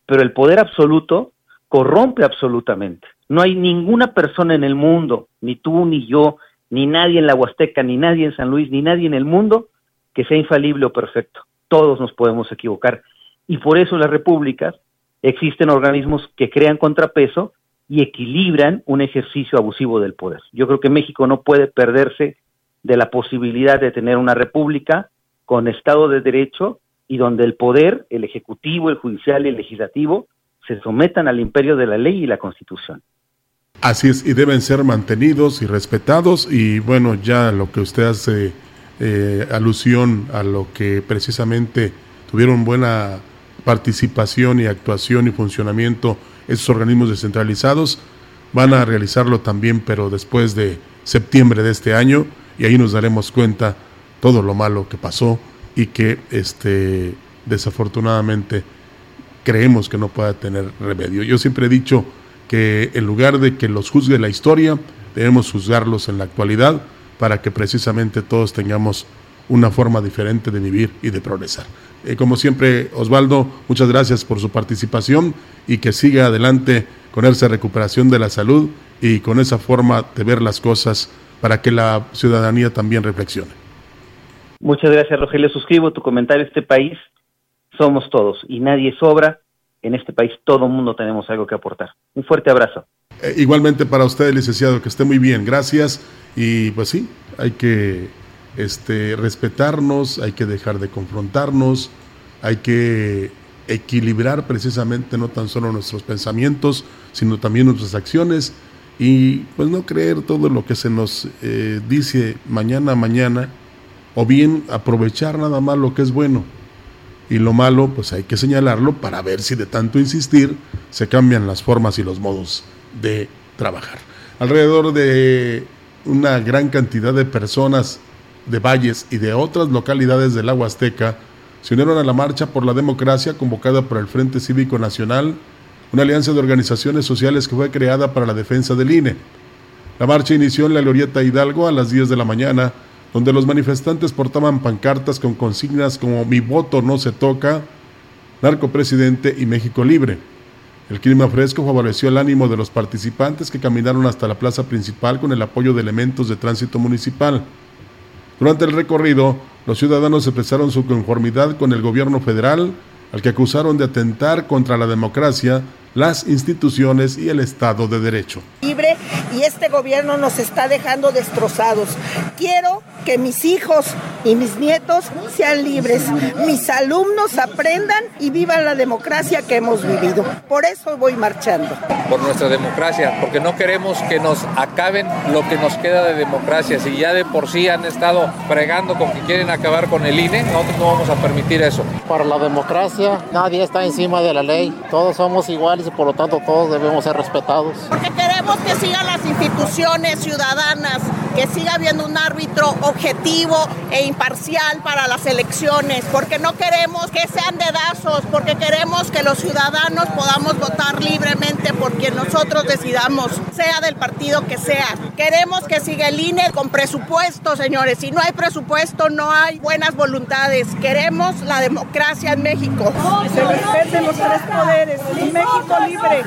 Pero el poder absoluto corrompe absolutamente. No hay ninguna persona en el mundo, ni tú, ni yo, ni nadie en la Huasteca, ni nadie en San Luis, ni nadie en el mundo que sea infalible o perfecto. Todos nos podemos equivocar. Y por eso las repúblicas existen organismos que crean contrapeso y equilibran un ejercicio abusivo del poder. Yo creo que México no puede perderse de la posibilidad de tener una república con Estado de Derecho y donde el poder, el ejecutivo, el judicial y el legislativo, se sometan al imperio de la ley y la constitución. Así es, y deben ser mantenidos y respetados. Y bueno, ya lo que usted hace eh, alusión a lo que precisamente tuvieron buena participación y actuación y funcionamiento esos organismos descentralizados, van a realizarlo también, pero después de septiembre de este año, y ahí nos daremos cuenta todo lo malo que pasó y que este desafortunadamente creemos que no pueda tener remedio. Yo siempre he dicho que en lugar de que los juzgue la historia, debemos juzgarlos en la actualidad para que precisamente todos tengamos una forma diferente de vivir y de progresar. Eh, como siempre, Osvaldo, muchas gracias por su participación y que siga adelante con esa recuperación de la salud y con esa forma de ver las cosas para que la ciudadanía también reflexione. Muchas gracias, Rogelio. Suscribo tu comentario. Este país somos todos y nadie sobra. En este país todo el mundo tenemos algo que aportar. Un fuerte abrazo. Eh, igualmente para usted, licenciado, que esté muy bien. Gracias. Y pues sí, hay que este, respetarnos, hay que dejar de confrontarnos, hay que equilibrar precisamente no tan solo nuestros pensamientos, sino también nuestras acciones y pues no creer todo lo que se nos eh, dice mañana a mañana o bien aprovechar nada más lo que es bueno y lo malo pues hay que señalarlo para ver si de tanto insistir se cambian las formas y los modos de trabajar. Alrededor de una gran cantidad de personas de Valles y de otras localidades del agua azteca se unieron a la marcha por la democracia convocada por el Frente Cívico Nacional, una alianza de organizaciones sociales que fue creada para la defensa del INE. La marcha inició en la Glorieta Hidalgo a las 10 de la mañana, donde los manifestantes portaban pancartas con consignas como Mi voto no se toca, Narcopresidente y México Libre. El clima fresco favoreció el ánimo de los participantes que caminaron hasta la plaza principal con el apoyo de elementos de tránsito municipal. Durante el recorrido, los ciudadanos expresaron su conformidad con el gobierno federal, al que acusaron de atentar contra la democracia las instituciones y el Estado de Derecho. Libre y este gobierno nos está dejando destrozados. Quiero que mis hijos y mis nietos sean libres, mis alumnos aprendan y vivan la democracia que hemos vivido. Por eso voy marchando. Por nuestra democracia, porque no queremos que nos acaben lo que nos queda de democracia. Si ya de por sí han estado fregando con que quieren acabar con el INE, nosotros no vamos a permitir eso. Para la democracia, nadie está encima de la ley. Todos somos iguales y por lo tanto todos debemos ser respetados. Porque queremos que sigan las instituciones ciudadanas, que siga habiendo un árbitro objetivo e imparcial para las elecciones, porque no queremos que sean dedazos, porque queremos que los ciudadanos podamos votar libremente por quien nosotros decidamos, sea del partido que sea. Queremos que siga el INE con presupuesto, señores. Si no hay presupuesto, no hay buenas voluntades. Queremos la democracia en México. Que se respeten los tres poderes. Y México libre.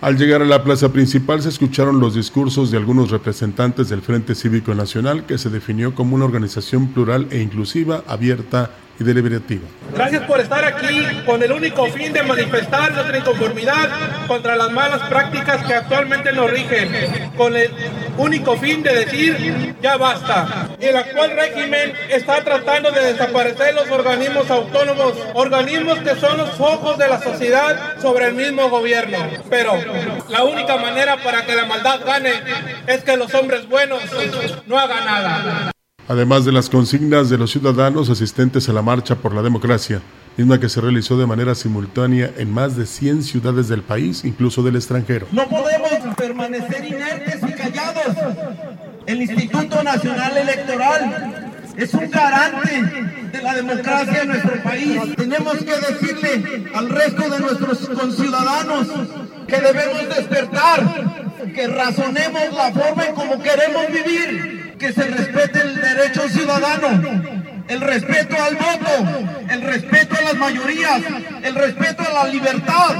Al llegar a la plaza principal se escucharon los discursos de algunos representantes del Frente Cívico Nacional que se definió como una organización plural e inclusiva, abierta y deliberativa. Gracias por estar aquí con el único fin de manifestar nuestra inconformidad contra las malas prácticas que actualmente nos rigen, con el único fin de decir ya basta. El actual régimen está tratando de desaparecer los organismos autónomos, organismos que son los ojos de la sociedad sobre el mismo gobierno. Pero la única manera para que la maldad gane es que los hombres buenos no hagan nada. Además de las consignas de los ciudadanos asistentes a la Marcha por la Democracia, misma que se realizó de manera simultánea en más de 100 ciudades del país, incluso del extranjero. No podemos permanecer inertes y callados. El Instituto Nacional Electoral es un garante de la democracia en nuestro país. Tenemos que decirle al resto de nuestros conciudadanos que debemos despertar, que razonemos la forma en cómo queremos vivir que se respete el derecho ciudadano, el respeto al voto, el respeto a las mayorías, el respeto a la libertad.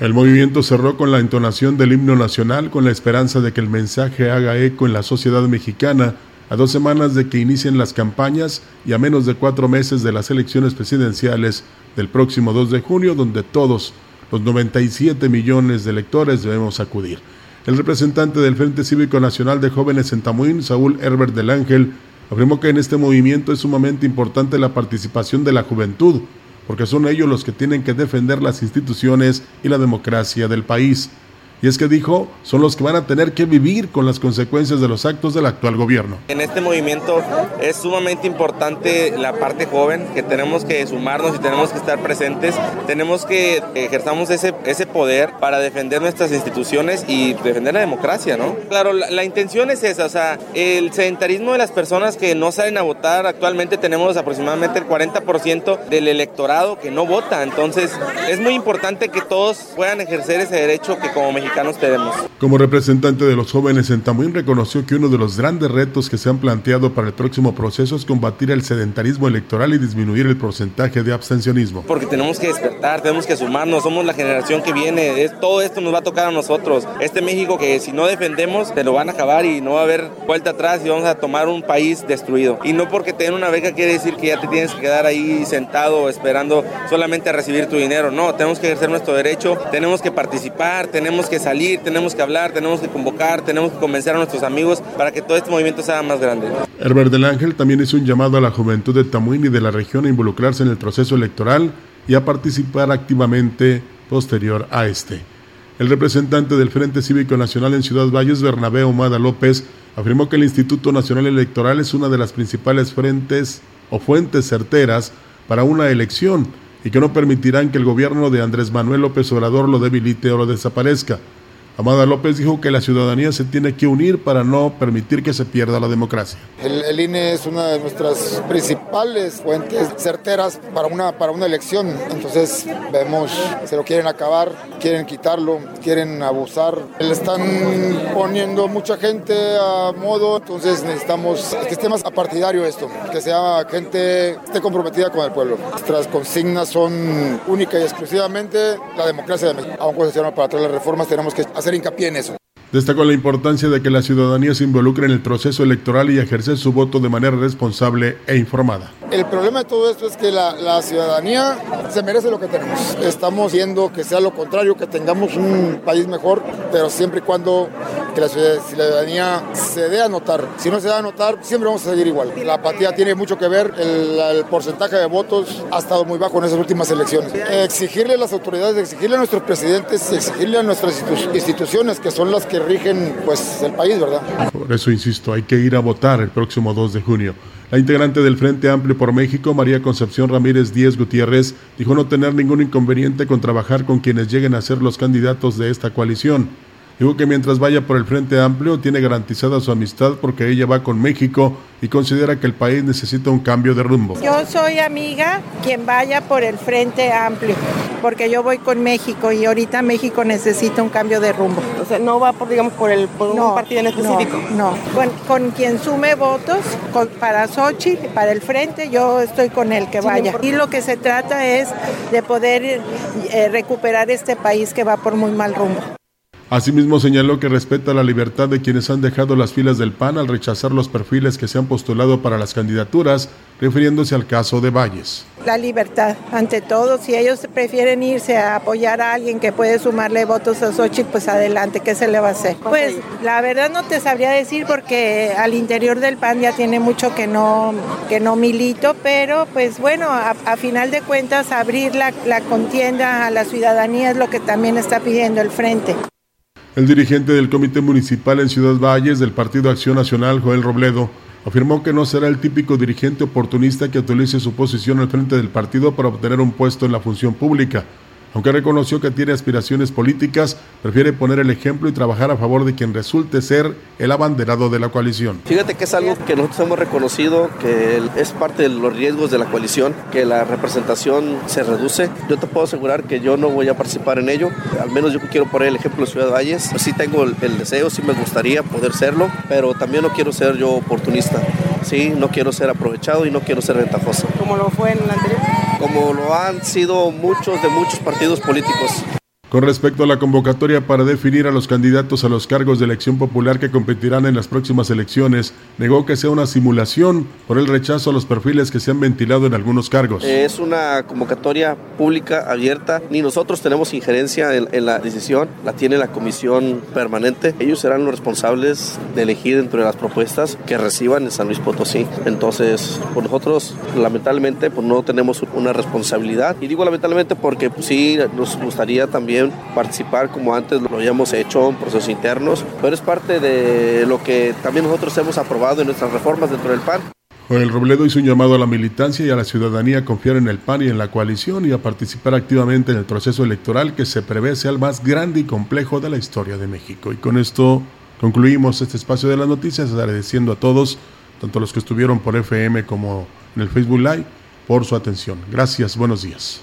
El movimiento cerró con la entonación del himno nacional con la esperanza de que el mensaje haga eco en la sociedad mexicana a dos semanas de que inicien las campañas y a menos de cuatro meses de las elecciones presidenciales del próximo 2 de junio, donde todos los 97 millones de electores debemos acudir. El representante del Frente Cívico Nacional de Jóvenes en Tamuín, Saúl Herbert del Ángel, afirmó que en este movimiento es sumamente importante la participación de la juventud, porque son ellos los que tienen que defender las instituciones y la democracia del país. Y es que dijo, son los que van a tener que vivir con las consecuencias de los actos del actual gobierno. En este movimiento es sumamente importante la parte joven, que tenemos que sumarnos y tenemos que estar presentes. Tenemos que ejerzamos ese, ese poder para defender nuestras instituciones y defender la democracia, ¿no? Claro, la, la intención es esa, o sea, el sedentarismo de las personas que no salen a votar, actualmente tenemos aproximadamente el 40% del electorado que no vota, entonces es muy importante que todos puedan ejercer ese derecho que como mexicanos tenemos. Como representante de los jóvenes en Tamuín reconoció que uno de los grandes retos que se han planteado para el próximo proceso es combatir el sedentarismo electoral y disminuir el porcentaje de abstencionismo. Porque tenemos que despertar, tenemos que sumarnos, somos la generación que viene, es, todo esto nos va a tocar a nosotros. Este México que si no defendemos te lo van a acabar y no va a haber vuelta atrás y vamos a tomar un país destruido. Y no porque te den una beca quiere decir que ya te tienes que quedar ahí sentado esperando solamente a recibir tu dinero. No, tenemos que ejercer nuestro derecho, tenemos que participar, tenemos que salir, tenemos que hablar, tenemos que convocar, tenemos que convencer a nuestros amigos para que todo este movimiento sea más grande. Herbert del Ángel también hizo un llamado a la juventud de Tamuín y de la región a involucrarse en el proceso electoral y a participar activamente posterior a este. El representante del Frente Cívico Nacional en Ciudad Valles, Bernabé Omada López, afirmó que el Instituto Nacional Electoral es una de las principales frentes o fuentes certeras para una elección y que no permitirán que el gobierno de Andrés Manuel López Obrador lo debilite o lo desaparezca. Amada López dijo que la ciudadanía se tiene que unir para no permitir que se pierda la democracia. El, INE es una de nuestras principales fuentes certeras para una, para una elección. Entonces vemos, se lo quieren acabar, quieren quitarlo, quieren abusar. Le están poniendo mucha gente a modo, entonces necesitamos que esté más apartidario esto, que sea gente comprometida con el pueblo. Nuestras consignas son única y exclusivamente la democracia de México. Aún llaman para traer las reformas, tenemos que hacer hincapié en eso. Destacó la importancia de que la ciudadanía se involucre en el proceso electoral y ejercer su voto de manera responsable e informada. El problema de todo esto es que la, la, ciudadanía se merece lo que tenemos. Estamos viendo que sea lo contrario, que tengamos un país mejor, pero siempre y cuando que la ciudadanía se dé a notar. Si no se da a notar, siempre vamos a seguir igual. La apatía tiene mucho que ver, el, el porcentaje de votos ha estado muy bajo en esas últimas elecciones. Exigirle a las autoridades, exigirle a nuestros presidentes, exigirle a nuestras instituciones, que son las que rigen pues, el país, ¿verdad? Por eso insisto, hay que ir a votar el próximo 2 de junio. La integrante del Frente Amplio por México, María Concepción Ramírez Díez Gutiérrez, dijo no tener ningún inconveniente con trabajar con quienes lleguen a ser los candidatos de esta coalición. Dijo que mientras vaya por el Frente Amplio tiene garantizada su amistad porque ella va con México y considera que el país necesita un cambio de rumbo. Yo soy amiga quien vaya por el Frente Amplio porque yo voy con México y ahorita México necesita un cambio de rumbo. O sea, no va por, digamos, por, el, por no, un partido en específico. No, no. Con, con, quien sume votos con, para Xochitl, para el Frente, yo estoy con el que vaya. Y lo que se trata es de poder eh, recuperar este país que va por muy mal rumbo. Asimismo señaló que respeta la libertad de quienes han dejado las filas del PAN al rechazar los perfiles que se han postulado para las candidaturas, refiriéndose al caso de Valles. La libertad, ante todo, si ellos prefieren irse a apoyar a alguien que puede sumarle votos a Xochitl, pues adelante, ¿qué se le va a hacer? Pues la verdad no te sabría decir porque al interior del PAN ya tiene mucho que no, que no milito, pero pues bueno, a, a final de cuentas abrir la, la contienda a la ciudadanía es lo que también está pidiendo el Frente. El dirigente del Comité Municipal en Ciudad Valles del Partido Acción Nacional, Joel Robledo, afirmó que no será el típico dirigente oportunista que utilice su posición al frente del partido para obtener un puesto en la función pública. Aunque reconoció que tiene aspiraciones políticas, prefiere poner el ejemplo y trabajar a favor de quien resulte ser el abanderado de la coalición. Fíjate que es algo que nosotros hemos reconocido, que es parte de los riesgos de la coalición, que la representación se reduce. Yo te puedo asegurar que yo no voy a participar en ello, al menos yo quiero poner el ejemplo de Ciudad Valles. Sí tengo el, el deseo, sí me gustaría poder serlo, pero también no quiero ser yo oportunista. Sí, no quiero ser aprovechado y no quiero ser ventajoso. Como lo fue en el anterior como lo han sido muchos de muchos partidos políticos. Con respecto a la convocatoria para definir a los candidatos a los cargos de elección popular que competirán en las próximas elecciones, negó que sea una simulación por el rechazo a los perfiles que se han ventilado en algunos cargos. Es una convocatoria pública, abierta, ni nosotros tenemos injerencia en, la decisión, la tiene la comisión permanente. Ellos serán los responsables de elegir dentro de las propuestas que reciban en San Luis Potosí. Entonces, pues nosotros lamentablemente pues no tenemos una responsabilidad. Y digo lamentablemente porque pues, sí nos gustaría participar como antes lo habíamos hecho en procesos internos, pero es parte de lo que también nosotros hemos aprobado en nuestras reformas dentro del PAN. Joel Robledo hizo un llamado a la militancia y a la ciudadanía a confiar en el PAN y en la coalición y a participar activamente en el proceso electoral que se prevé sea el más grande y complejo de la historia de México. Y con esto concluimos este espacio de las noticias, agradeciendo a todos, tanto los que estuvieron por FM como en el Facebook Live, por su atención. Gracias, buenos días.